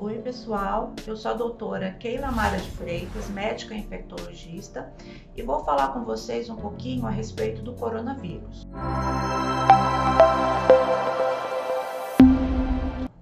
Oi, pessoal. Eu sou a doutora Keila Mara de Freitas, médica infectologista, e vou falar com vocês um pouquinho a respeito do coronavírus.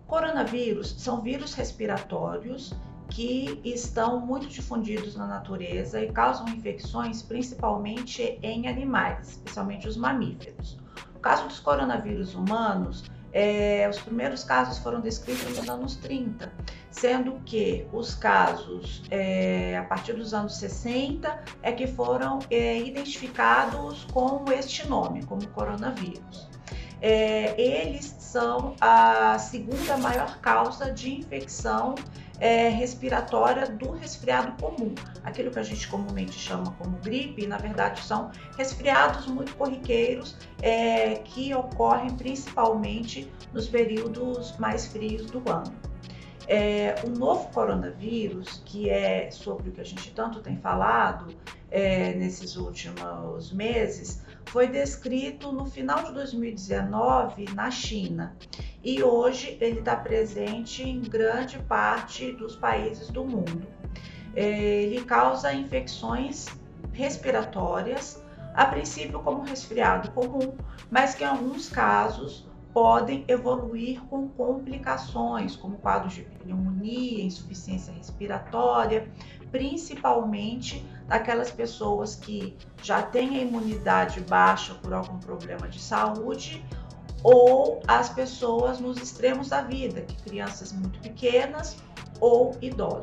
Coronavírus são vírus respiratórios que estão muito difundidos na natureza e causam infecções principalmente em animais, especialmente os mamíferos. No caso dos coronavírus humanos, é, os primeiros casos foram descritos nos anos 30, sendo que os casos é, a partir dos anos 60 é que foram é, identificados com este nome, como coronavírus. É, eles são a segunda maior causa de infecção é, respiratória do resfriado comum. Aquilo que a gente comumente chama como gripe, na verdade são resfriados muito corriqueiros é, que ocorrem principalmente nos períodos mais frios do ano. É, o novo coronavírus, que é sobre o que a gente tanto tem falado é, nesses últimos meses, foi descrito no final de 2019 na China e hoje ele está presente em grande parte dos países do mundo. É, ele causa infecções respiratórias, a princípio como resfriado comum, mas que em alguns casos podem evoluir com complicações, como quadros de pneumonia, insuficiência respiratória, principalmente daquelas pessoas que já têm a imunidade baixa por algum problema de saúde ou as pessoas nos extremos da vida, que crianças muito pequenas ou idosos.